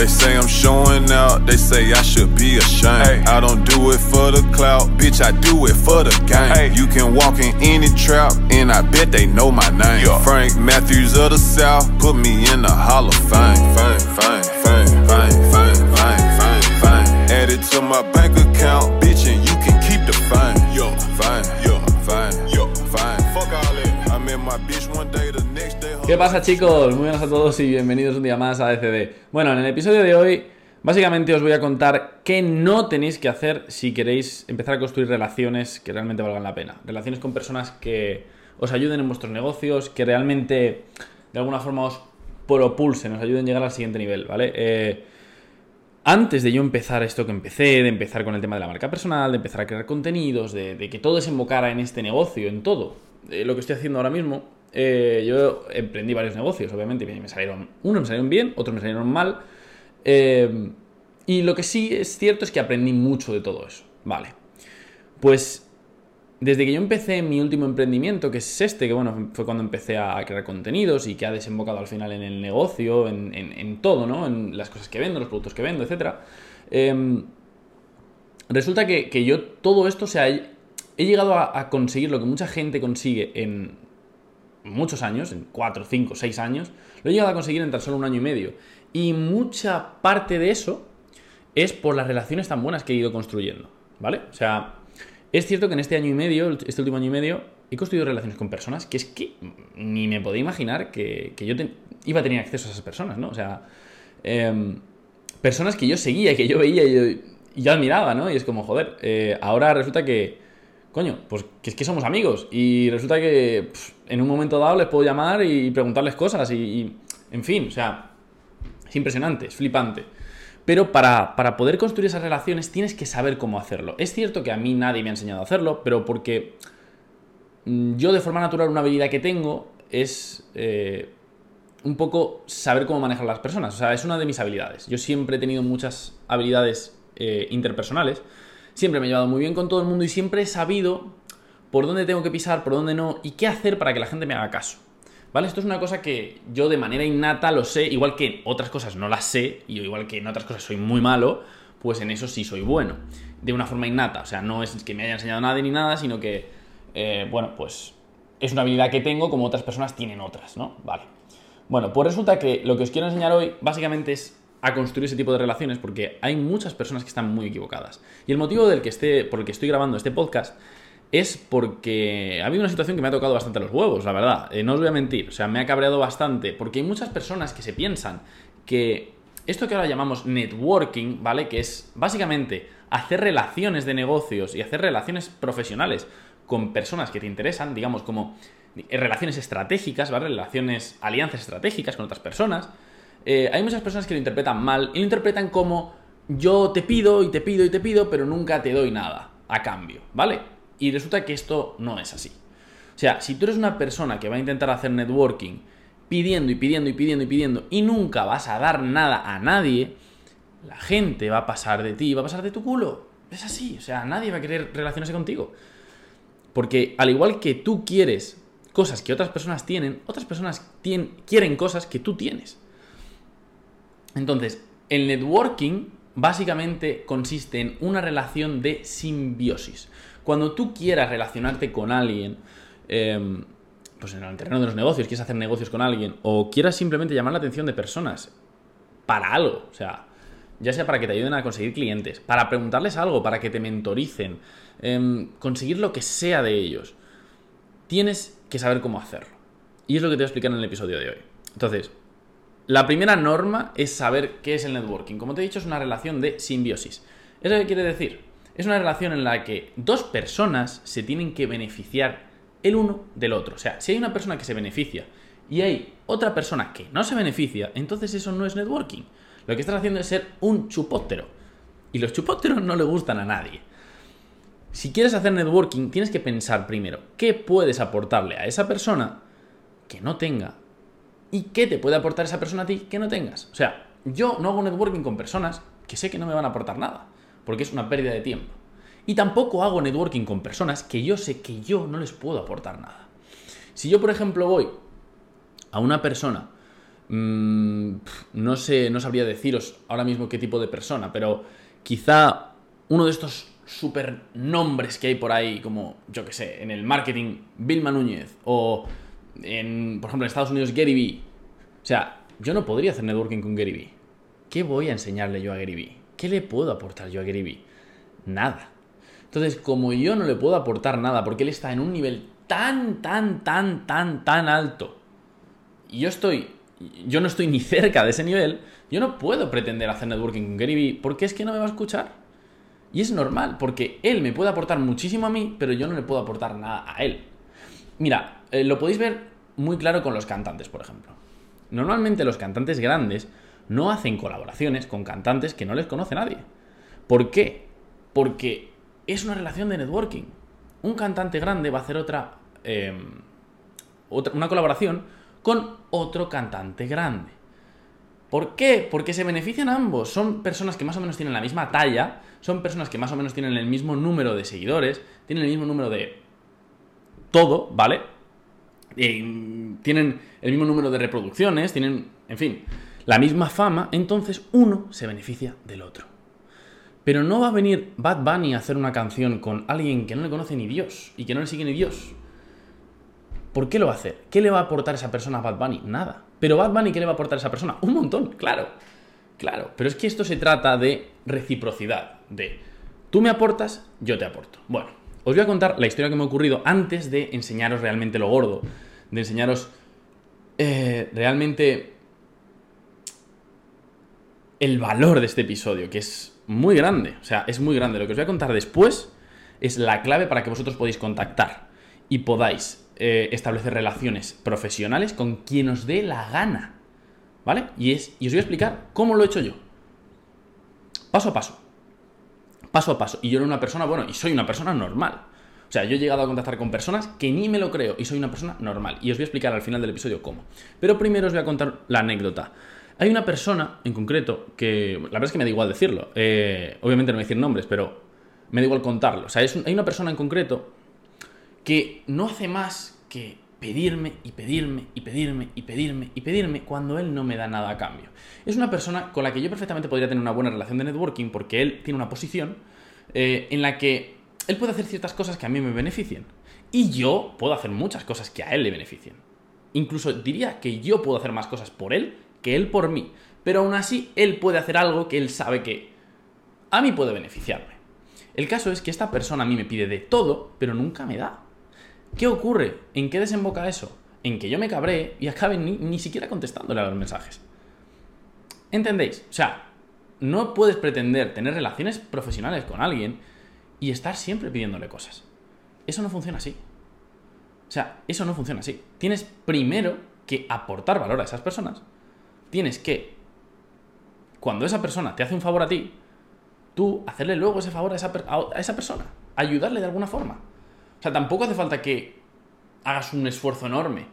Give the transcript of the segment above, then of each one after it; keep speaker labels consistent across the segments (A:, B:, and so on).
A: They say I'm showing out, they say I should be ashamed. I don't do it for the clout, bitch, I do it for the game. You can walk in any trap, and I bet they know my name. Frank Matthews of the South, put me in the Hall of Fame. Fame, fame, fame, fame, fame, fame, fame, fame. Add it to my bank account,
B: ¿Qué pasa chicos? Muy buenas a todos y bienvenidos un día más a DCD. Bueno, en el episodio de hoy básicamente os voy a contar qué no tenéis que hacer si queréis empezar a construir relaciones que realmente valgan la pena. Relaciones con personas que os ayuden en vuestros negocios, que realmente de alguna forma os propulsen, os ayuden a llegar al siguiente nivel, ¿vale? Eh, antes de yo empezar esto que empecé, de empezar con el tema de la marca personal, de empezar a crear contenidos, de, de que todo desembocara en este negocio, en todo, eh, lo que estoy haciendo ahora mismo, eh, yo emprendí varios negocios, obviamente, y me salieron, unos me salieron bien, otros me salieron mal, eh, y lo que sí es cierto es que aprendí mucho de todo eso, ¿vale? Pues desde que yo empecé mi último emprendimiento, que es este, que bueno, fue cuando empecé a crear contenidos y que ha desembocado al final en el negocio, en, en- todo, ¿no? En las cosas que vendo, los productos que vendo, etc. resulta que, que yo todo esto, o sea, he llegado a, a conseguir lo que mucha gente consigue en muchos años, en 4, 5, 6 años, lo he llegado a conseguir en tan solo un año y medio. Y mucha parte de eso es por las relaciones tan buenas que he ido construyendo, ¿vale? O sea, es cierto que en este año y medio, este último año y medio, he construido relaciones con personas que es que ni me podía imaginar que, que yo iba a tener acceso a esas personas, ¿no? O sea, em, personas que yo seguía, que yo veía y yo, y yo admiraba, ¿no? Y es como, joder, eh, ahora resulta que, coño, pues que es que somos amigos y resulta que en un momento dado les puedo llamar y preguntarles cosas y, y, en fin, o sea, es impresionante, es flipante. Pero para, para poder construir esas relaciones tienes que saber cómo hacerlo. Es cierto que a mí nadie me ha enseñado a hacerlo, pero porque mm, yo de forma natural una habilidad que tengo es eh, un poco saber cómo manejar las personas. O sea, es una de mis habilidades. Yo siempre he tenido muchas habilidades eh, interpersonales. Siempre me he llevado muy bien con todo el mundo y siempre he sabido por dónde tengo que pisar, por dónde no y qué hacer para que la gente me haga caso. ¿Vale? Esto es una cosa que yo de manera innata lo sé, igual que en otras cosas no las sé, y igual que en otras cosas soy muy malo, pues en eso sí soy bueno. De una forma innata. O sea, no es que me haya enseñado nadie ni nada, sino que, eh, bueno, pues es una habilidad que tengo como otras personas tienen otras, ¿no? Vale. Bueno, pues resulta que lo que os quiero enseñar hoy básicamente es a construir ese tipo de relaciones porque hay muchas personas que están muy equivocadas. Y el motivo del que esté, por el que estoy grabando este podcast es porque ha habido una situación que me ha tocado bastante los huevos, la verdad. Eh, no os voy a mentir, o sea, me ha cabreado bastante porque hay muchas personas que se piensan que esto que ahora llamamos networking, ¿vale? Que es básicamente hacer relaciones de negocios y hacer relaciones profesionales con personas que te interesan, digamos, como eh, relaciones estratégicas, ¿vale? Relaciones, alianzas estratégicas con otras personas. Eh, hay muchas personas que lo interpretan mal y lo interpretan como yo te pido y te pido y te pido, pero nunca te doy nada a cambio, ¿vale? Y resulta que esto no es así. O sea, si tú eres una persona que va a intentar hacer networking pidiendo y pidiendo y pidiendo y pidiendo y nunca vas a dar nada a nadie, la gente va a pasar de ti, va a pasar de tu culo. Es así, o sea, nadie va a querer relacionarse contigo. Porque al igual que tú quieres cosas que otras personas tienen, otras personas quieren cosas que tú tienes. Entonces, el networking básicamente consiste en una relación de simbiosis. Cuando tú quieras relacionarte con alguien, em, pues en el terreno de los negocios, quieres hacer negocios con alguien, o quieras simplemente llamar la atención de personas para algo, o sea, ya sea para que te ayuden a conseguir clientes, para preguntarles algo, para que te mentoricen, em, conseguir lo que sea de ellos, tienes que saber cómo hacerlo. Y es lo que te voy a explicar en el episodio de hoy. Entonces, la primera norma es saber qué es el networking. Como te he dicho, es una relación de simbiosis. ¿Eso qué quiere decir? Es una relación en la que dos personas se tienen que beneficiar el uno del otro. O sea, si hay una persona que se beneficia y hay otra persona que no se beneficia, entonces eso no es networking. Lo que estás haciendo es ser un chupóptero. Y los chupópteros no le gustan a nadie. Si quieres hacer networking, tienes que pensar primero qué puedes aportarle a esa persona que no tenga y qué te puede aportar esa persona a ti que no tengas. O sea, yo no hago networking con personas que sé que no me van a aportar nada, porque es una pérdida de tiempo. Y tampoco hago networking con personas que yo sé que yo no les puedo aportar nada. Si yo, por ejemplo, voy a una persona Mm, no sé, no sabría deciros ahora mismo qué tipo de persona, pero quizá uno de estos super nombres que hay por ahí, como, yo que sé, en el marketing, Vilma Núñez, o en, por ejemplo, en Estados Unidos, Gary Vee. O sea, yo no podría hacer networking con Gary Vee. ¿Qué voy a enseñarle yo a Gary Vee? ¿Qué le puedo aportar yo a Gary Vee? Nada. Entonces, como yo no le puedo aportar nada porque él está en un nivel tan, tan, tan, tan, tan alto, y yo estoy, yo no estoy ni cerca de ese nivel, yo no puedo pretender hacer networking con Gary Vee porque es que no me va a escuchar. Y es normal, porque él me puede aportar muchísimo a mí, pero yo no le puedo aportar nada a él. Mira, eh, lo podéis ver muy claro con los cantantes, por ejemplo. Normalmente los cantantes grandes no hacen colaboraciones con cantantes que no les conoce nadie. ¿Por qué? Porque es una relación de networking. Un cantante grande va a hacer otra, em, otra una colaboración con otro cantante grande. ¿Por qué? Porque se benefician ambos. Son personas que más o menos tienen la misma talla, son personas que más o menos tienen el mismo número de seguidores, tienen el mismo número de todo, ¿vale? Tienen el mismo número de reproducciones, tienen, en fin, la misma fama, entonces uno se beneficia del otro. Pero no va a venir Bad Bunny a hacer una canción con alguien que no le conoce ni Dios y que no le sigue ni Dios. ¿Por qué lo va a hacer? ¿Qué le va a aportar esa persona a Bad Bunny? Nada. Pero Bad Bunny, ¿qué le va a aportar a esa persona? Un montón, claro. Claro. Pero es que esto se trata de reciprocidad. De tú me aportas, yo te aporto. Bueno, os voy a contar la historia que me ha ocurrido antes de enseñaros realmente lo gordo. De enseñaros eh, realmente el valor de este episodio, que es muy grande. O sea, es muy grande. Lo que os voy a contar después es la clave para que vosotros podáis contactar y podáis eh, establecer relaciones profesionales con quien os dé la gana. ¿Vale? Y, es, y os voy a explicar cómo lo he hecho yo. Paso a paso. Paso a paso. Y yo era una persona, bueno, y soy una persona normal. O sea, yo he llegado a contactar con personas que ni me lo creo y soy una persona normal. Y os voy a explicar al final del episodio cómo. Pero primero os voy a contar la anécdota. Hay una persona en concreto que, la verdad es que me da igual decirlo. Eh, obviamente no voy a decir nombres, pero me da igual contarlo. O sea, hay una persona en concreto que no hace más que pedirme y pedirme y pedirme y pedirme y pedirme cuando él no me da nada a cambio. Es una persona con la que yo perfectamente podría tener una buena relación de networking porque él tiene una posición eh, en la que él puede hacer ciertas cosas que a mí me beneficien y yo puedo hacer muchas cosas que a él le beneficien. Incluso diría que yo puedo hacer más cosas por él que él por mí. Pero aún así, él puede hacer algo que él sabe que a mí puede beneficiarme. El caso es que esta persona a mí me pide de todo, pero nunca me da. ¿Qué ocurre? ¿En qué desemboca eso? En que yo me cabré y acabe ni, siquiera contestándole a los mensajes. ¿Entendéis? O sea, no puedes pretender tener relaciones profesionales con alguien y estar siempre pidiéndole cosas. Eso no funciona así. O sea, eso no funciona así. Tienes primero que aportar valor a esas personas. Tienes que, cuando esa persona te hace un favor a ti, tú hacerle luego ese favor a esa, a esa persona. Ayudarle de alguna forma. O sea, tampoco hace falta que hagas un esfuerzo enorme.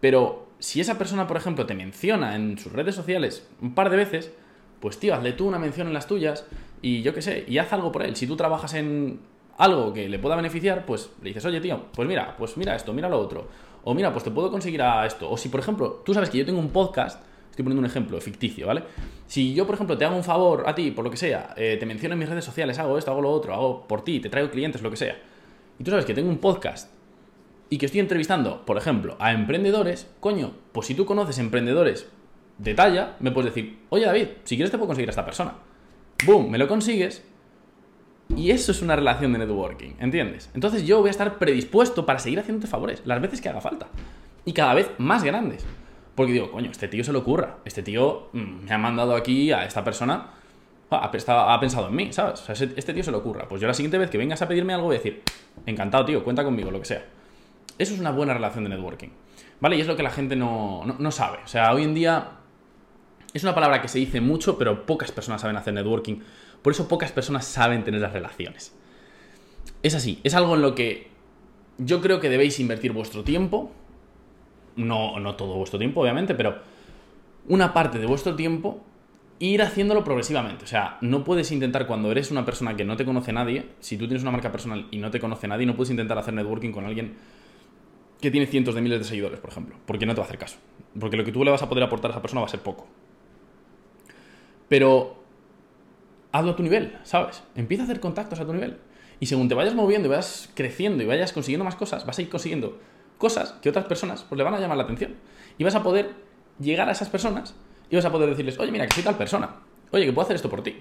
B: Pero si esa persona, por ejemplo, te menciona en sus redes sociales un par de veces, pues tío, hazle tú una mención en las tuyas y yo qué sé, y haz algo por él. Si tú trabajas en algo que le pueda beneficiar, pues le dices, oye tío, pues mira, pues mira esto, mira lo otro. O mira, pues te puedo conseguir a esto. O si, por ejemplo, tú sabes que yo tengo un podcast, estoy poniendo un ejemplo ficticio, ¿vale? Si yo, por ejemplo, te hago un favor a ti, por lo que sea, eh, te menciono en mis redes sociales, hago esto, hago lo otro, hago por ti, te traigo clientes, lo que sea y tú sabes que tengo un podcast y que estoy entrevistando, por ejemplo, a emprendedores, coño, pues si tú conoces emprendedores de talla, me puedes decir, oye David, si quieres te puedo conseguir a esta persona. Boom, me lo consigues. Y eso es una relación de networking, ¿entiendes? Entonces yo voy a estar predispuesto para seguir haciéndote favores, las veces que haga falta. Y cada vez más grandes. Porque digo, coño, este tío se lo ocurra. Este tío mm, me ha mandado aquí a esta persona Ah, ha, pensado en mí, ¿sabes? O sea, este tío se le ocurra. Pues yo la siguiente vez que vengas a pedirme algo voy a decir, encantado, tío, cuenta conmigo, lo que sea. Eso es una buena relación de networking. ¿Vale? Y es lo que la gente no, no, sabe. O sea, hoy en día es una palabra que se dice mucho, pero pocas personas saben hacer networking. Por eso pocas personas saben tener las relaciones. Es así, es algo en lo que yo creo que debéis invertir vuestro tiempo. No, no todo vuestro tiempo, obviamente, pero una parte de vuestro tiempo ir haciéndolo progresivamente. O sea, no puedes intentar cuando eres una persona que no te conoce nadie, si tú tienes una marca personal y no te conoce nadie, no puedes intentar hacer networking con alguien que tiene cientos de miles de seguidores, por ejemplo, porque no te va a hacer caso. Porque lo que tú le vas a poder aportar a esa persona va a ser poco. Pero hazlo a tu nivel, ¿sabes? Empieza a hacer contactos a tu nivel. Y según te vayas moviendo y vayas creciendo y vayas consiguiendo más cosas, vas a ir consiguiendo cosas que otras personas pues, le van a llamar la atención. Y vas a poder llegar a esas personas y vas a poder decirles, oye, mira, que soy tal persona. Oye, que puedo hacer esto por ti.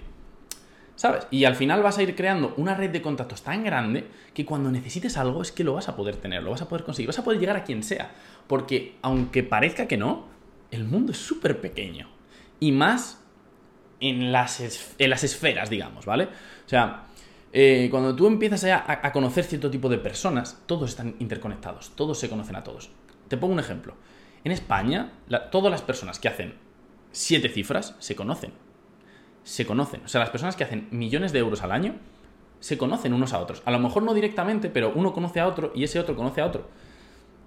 B: ¿Sabes? Y al final vas a ir creando una red de contactos tan grande que cuando necesites algo es que lo vas a poder tener, lo vas a poder conseguir, vas a poder llegar a quien sea. Porque aunque parezca que no, el mundo es súper pequeño. Y más en las, en las esferas, digamos, ¿vale? O sea, eh, cuando tú empiezas a, conocer cierto tipo de personas, todos están interconectados, todos se conocen a todos. Te pongo un ejemplo. En España, todas las personas que hacen siete cifras se conocen se conocen. O sea, las personas que hacen millones de euros al año se conocen unos a otros. A lo mejor no directamente, pero uno conoce a otro y ese otro conoce a otro.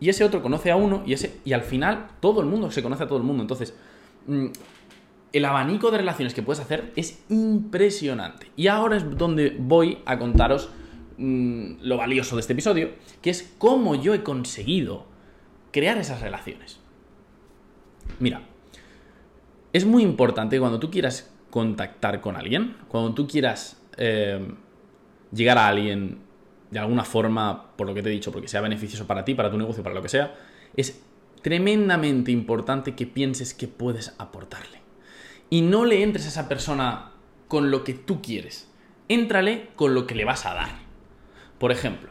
B: Y ese otro conoce a uno y ese y al final todo el mundo se conoce a todo el mundo. Entonces, mm, el abanico de relaciones que puedes hacer es impresionante. Y ahora es donde voy a contaros mm, lo valioso de este episodio, que es cómo yo he conseguido crear esas relaciones. Mira, es muy importante cuando tú quieras contactar con alguien, cuando tú quieras eh, llegar a alguien de alguna forma, por lo que te he dicho, porque sea beneficioso para ti, para tu negocio, para lo que sea, es tremendamente importante que pienses que puedes aportarle. Y no le entres a esa persona con lo que tú quieres. Éntrale con lo que le vas a dar. Por ejemplo,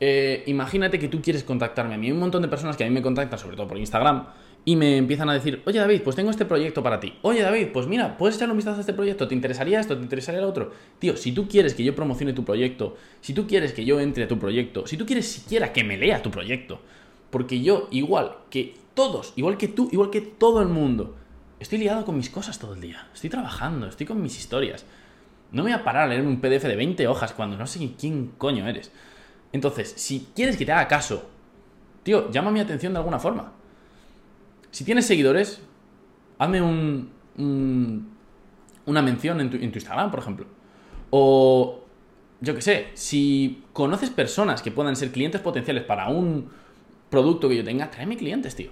B: eh, imagínate que tú quieres contactarme a mí. Hay un montón de personas que a mí me contactan, sobre todo por Instagram, y me empiezan a decir, oye David, pues tengo este proyecto para ti. Oye David, pues mira, puedes echarle un vistazo a este proyecto, ¿te interesaría esto? ¿Te interesaría lo otro? Tío, si tú quieres que yo promocione tu proyecto, si tú quieres que yo entre a tu proyecto, si tú quieres siquiera que me lea tu proyecto, porque yo, igual que todos, igual que tú, igual que todo el mundo, estoy liado con mis cosas todo el día. Estoy trabajando, estoy con mis historias. No me voy a parar a leer un PDF de 20 hojas cuando no sé quién coño eres. Entonces, si quieres que te haga caso, tío, llama mi atención de alguna forma. Si tienes seguidores, hazme un, una mención en tu, Instagram, por ejemplo. O, yo qué sé, si conoces personas que puedan ser clientes potenciales para un producto que yo tenga, tráeme clientes, tío.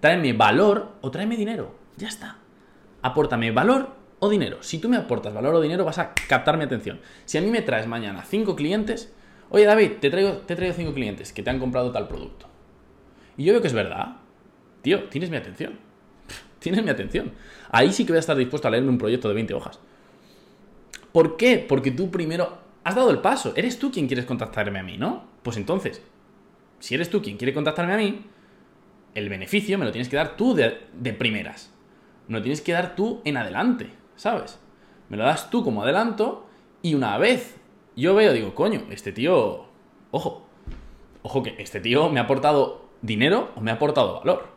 B: Tráeme valor o tráeme dinero. Ya está. Apórtame valor o dinero. Si tú me aportas valor o dinero, vas a captar mi atención. Si a mí me traes mañana cinco clientes, oye David, te traigo, te traigo cinco clientes que te han comprado tal producto. Y yo veo que es verdad tío, tienes mi atención. Tienes mi atención. Ahí sí que voy a estar dispuesto a leerme un proyecto de 20 hojas. ¿Por qué? Porque tú primero has dado el paso. Eres tú quien quieres contactarme a mí, ¿no? Pues entonces, si eres tú quien quiere contactarme a mí, el beneficio me lo tienes que dar tú de, primeras. Me lo tienes que dar tú en adelante, ¿sabes? Me lo das tú como adelanto y una vez yo veo, digo, coño, este tío, ojo, ojo que este tío me ha aportado dinero o me ha aportado valor.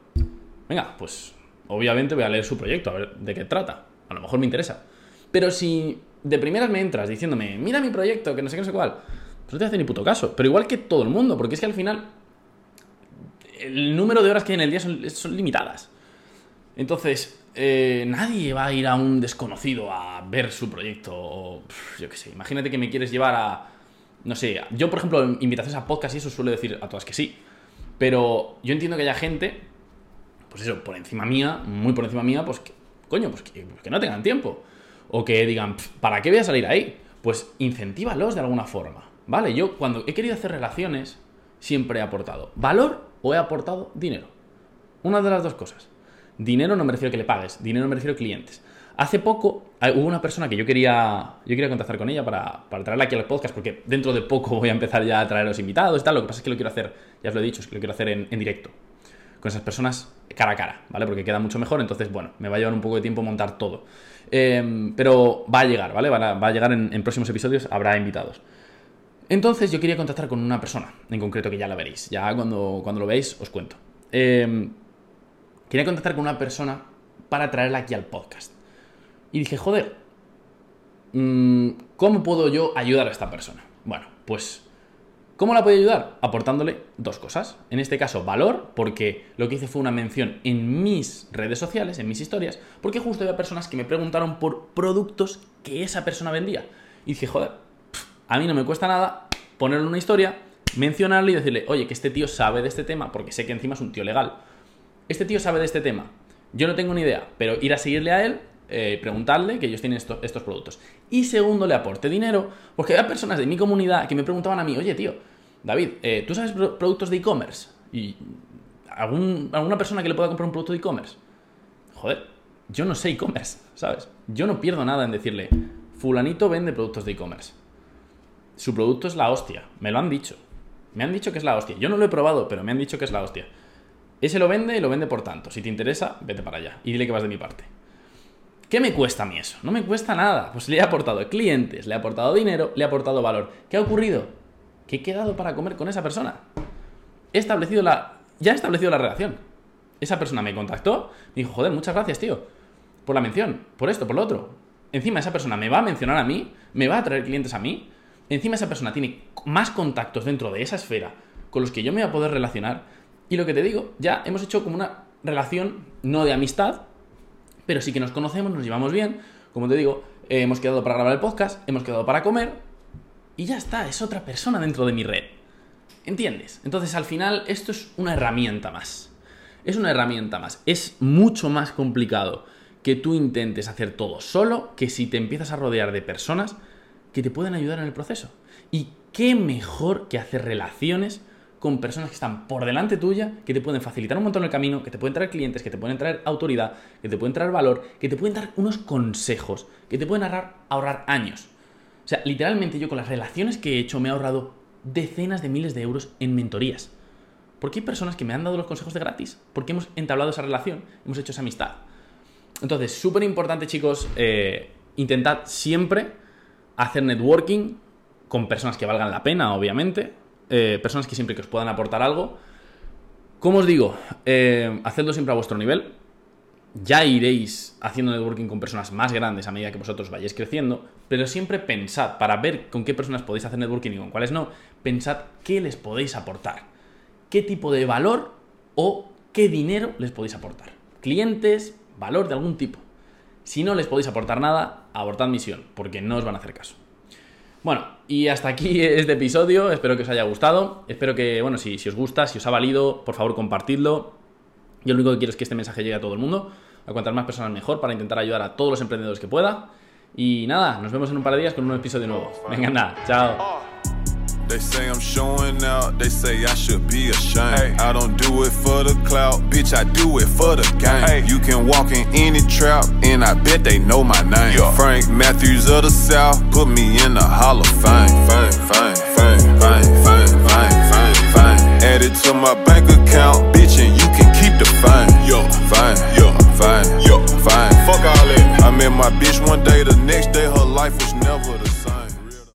B: Venga, pues obviamente voy a leer su proyecto, a ver de qué trata. A lo mejor me interesa. Pero si de primeras me entras diciéndome, mira mi proyecto, que no sé qué, no sé cuál, pues no te hace ni puto caso. Pero igual que todo el mundo, porque es que al final el número de horas que hay en el día son, limitadas. Entonces, eh, nadie va a ir a un desconocido a ver su proyecto. O, yo qué sé, imagínate que me quieres llevar a. No sé, yo por ejemplo, invitaciones a podcast y eso suele decir a todas que sí. Pero yo entiendo que haya gente pues eso, por encima mía, muy por encima mía, pues que, coño, pues que, pues no tengan tiempo. O que digan, ¿para qué voy a salir ahí? Pues incentívalos de alguna forma, ¿vale? Yo cuando he querido hacer relaciones, siempre he aportado valor o he aportado dinero. Una de las dos cosas. Dinero no me refiero a que le pagues, dinero me refiero a clientes. Hace poco hubo una persona que yo quería, yo quería contactar con ella para, para traerla aquí al podcast, porque dentro de poco voy a empezar ya a traer los invitados y tal. Lo que pasa es que lo quiero hacer, ya os lo he dicho, es que lo quiero hacer en directo con esas personas cara a cara, ¿vale? Porque queda mucho mejor, entonces, bueno, me va a llevar un poco de tiempo montar todo. Em, pero va a llegar, ¿vale? Va a, llegar en, próximos episodios, habrá invitados. Entonces yo quería contactar con una persona, en concreto que ya la veréis, ya cuando, cuando lo veáis os cuento. Em, quería contactar con una persona para traerla aquí al podcast. Y dije, joder, mm, ¿cómo puedo yo ayudar a esta persona? Bueno, pues ¿Cómo la puedo ayudar? Aportándole dos cosas. En este caso, valor, porque lo que hice fue una mención en mis redes sociales, en mis historias, porque justo había personas que me preguntaron por productos que esa persona vendía. Y dije, joder, a mí no me cuesta nada ponerle una historia, mencionarle y decirle, oye, que este tío sabe de este tema, porque sé que encima es un tío legal. Este tío sabe de este tema. Yo no tengo ni idea, pero ir a seguirle a él, eh, preguntarle que ellos tienen estos productos. Y segundo, le aporte dinero, porque hay personas de mi comunidad que me preguntaban a mí, oye, tío, David, eh, ¿tú sabes productos de e-commerce? Y alguna persona que le pueda comprar un producto de e-commerce. Joder, yo no sé e-commerce, ¿sabes? Yo no pierdo nada en decirle, fulanito vende productos de e-commerce. Su producto es la hostia, me lo han dicho. Me han dicho que es la hostia. Yo no lo he probado, pero me han dicho que es la hostia. Ese lo vende y lo vende por tanto. Si te interesa, vete para allá y dile que vas de mi parte. ¿Qué me cuesta a mí eso? No me cuesta nada. Pues le he aportado clientes, le he aportado dinero, le he aportado valor. ¿Qué ha ocurrido? Que he quedado para comer con esa persona. He establecido la. Ya he establecido la relación. Esa persona me contactó, me dijo, joder, muchas gracias, tío. Por la mención, por esto, por lo otro. Encima esa persona me va a mencionar a mí, me va a traer clientes a mí. Encima esa persona tiene más contactos dentro de esa esfera con los que yo me voy a poder relacionar. Y lo que te digo, ya hemos hecho como una relación, no de amistad, pero sí que nos conocemos, nos llevamos bien. Como te digo, eh, hemos quedado para grabar el podcast, hemos quedado para comer. Y ya está, es otra persona dentro de mi red. ¿Entiendes? Entonces al final esto es una herramienta más. Es una herramienta más. Es mucho más complicado que tú intentes hacer todo solo que si te empiezas a rodear de personas que te pueden ayudar en el proceso. Y qué mejor que hacer relaciones con personas que están por delante tuya, que te pueden facilitar un montón el camino, que te pueden traer clientes, que te pueden traer autoridad, que te pueden traer valor, que te pueden dar unos consejos, que te pueden ahorrar, ahorrar años. O sea, literalmente yo con las relaciones que he hecho me he ahorrado decenas de miles de euros en mentorías. Porque hay personas que me han dado los consejos de gratis, porque hemos entablado esa relación, hemos hecho esa amistad. Entonces, súper importante, chicos, eh, intentad siempre hacer networking con personas que valgan la pena, obviamente, eh, personas que siempre que os puedan aportar algo. Como os digo, eh, hacedlo siempre a vuestro nivel. Ya iréis haciendo networking con personas más grandes a medida que vosotros vayáis creciendo, pero siempre pensad, para ver con qué personas podéis hacer networking y con cuáles no, pensad qué les podéis aportar, qué tipo de valor o qué dinero les podéis aportar. Clientes, valor de algún tipo. Si no les podéis aportar nada, abortad misión, porque no os van a hacer caso. Bueno, y hasta aquí este episodio, espero que os haya gustado, espero que, bueno, si, si os gusta, si os ha valido, por favor compartidlo. Yo lo único que quiero es que este mensaje llegue a todo el mundo, a cuantas más personas mejor, para intentar ayudar a todos los emprendedores que pueda. Y nada, nos vemos en un par de días con un nuevo episodio nuevo. Venga, nada, chao.
A: They say I'm showing out, they say I should be ashamed. Hey. I don't do it for the clout, bitch, I do it for the game. Hey. You can walk in any trap, and I bet they know my name. Yeah. Frank Matthews of the South, put me in the Hall of Fame. Fame, fame, fame, fame, fame, fame, fame, fame. Add it to my bank account, bitch, and you can keep the fame. Yo, fame, yo, fame, yo, fame. Fuck all that. I met my bitch one day, the next day her life was never the same.